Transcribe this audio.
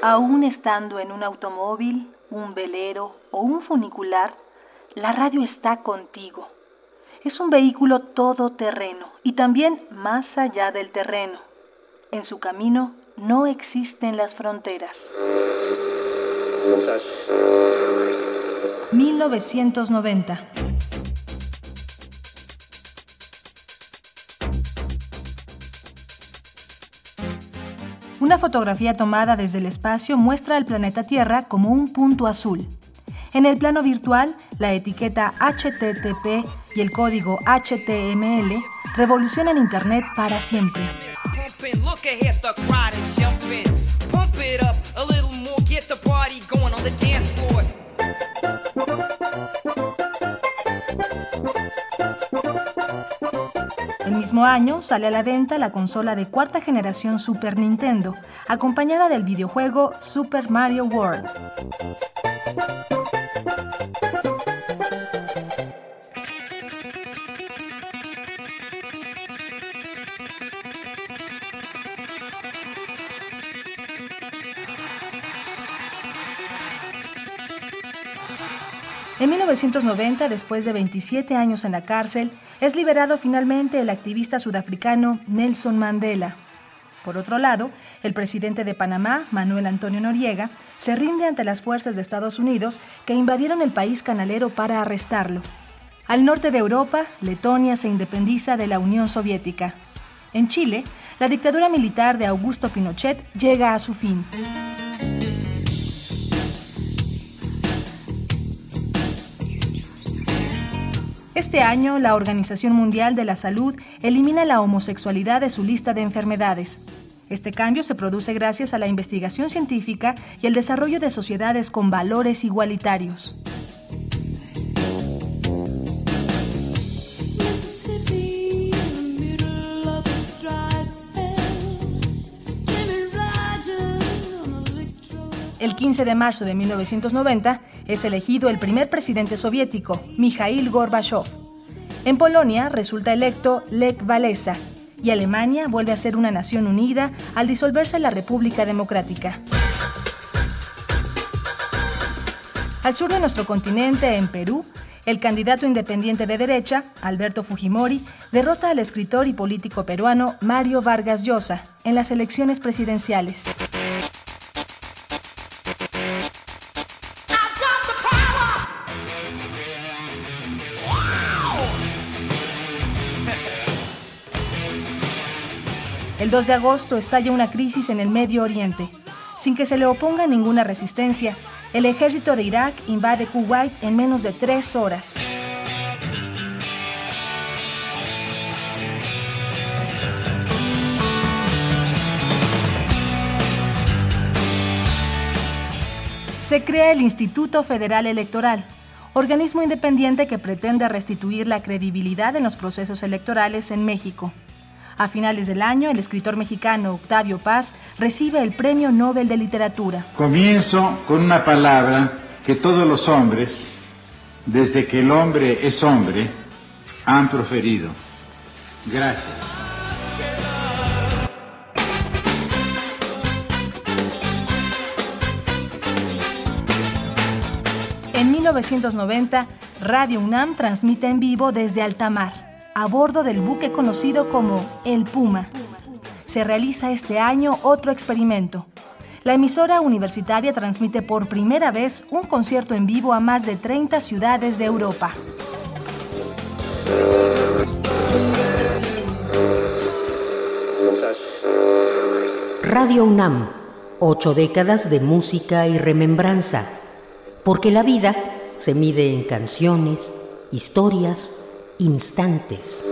Aún estando en un automóvil, un velero o un funicular, la radio está contigo. Es un vehículo todoterreno y también más allá del terreno. En su camino no existen las fronteras. 1990 Una fotografía tomada desde el espacio muestra al planeta Tierra como un punto azul. En el plano virtual, la etiqueta HTTP y el código HTML revolucionan Internet para siempre. El mismo año sale a la venta la consola de cuarta generación Super Nintendo, acompañada del videojuego Super Mario World. En 1990, después de 27 años en la cárcel, es liberado finalmente el activista sudafricano Nelson Mandela. Por otro lado, el presidente de Panamá, Manuel Antonio Noriega, se rinde ante las fuerzas de Estados Unidos que invadieron el país canalero para arrestarlo. Al norte de Europa, Letonia se independiza de la Unión Soviética. En Chile, la dictadura militar de Augusto Pinochet llega a su fin. Este año, la Organización Mundial de la Salud elimina la homosexualidad de su lista de enfermedades. Este cambio se produce gracias a la investigación científica y el desarrollo de sociedades con valores igualitarios. El 15 de marzo de 1990 es elegido el primer presidente soviético, Mikhail Gorbachev. En Polonia resulta electo Lech Walesa y Alemania vuelve a ser una nación unida al disolverse la República Democrática. Al sur de nuestro continente, en Perú, el candidato independiente de derecha, Alberto Fujimori, derrota al escritor y político peruano Mario Vargas Llosa en las elecciones presidenciales. El 2 de agosto estalla una crisis en el Medio Oriente. Sin que se le oponga ninguna resistencia, el ejército de Irak invade Kuwait en menos de tres horas. Se crea el Instituto Federal Electoral, organismo independiente que pretende restituir la credibilidad en los procesos electorales en México. A finales del año, el escritor mexicano Octavio Paz recibe el Premio Nobel de Literatura. Comienzo con una palabra que todos los hombres, desde que el hombre es hombre, han proferido. Gracias. 1990, Radio UNAM transmite en vivo desde Altamar a bordo del buque conocido como El Puma. Se realiza este año otro experimento. La emisora universitaria transmite por primera vez un concierto en vivo a más de 30 ciudades de Europa. Radio UNAM, ocho décadas de música y remembranza, porque la vida se mide en canciones, historias, instantes.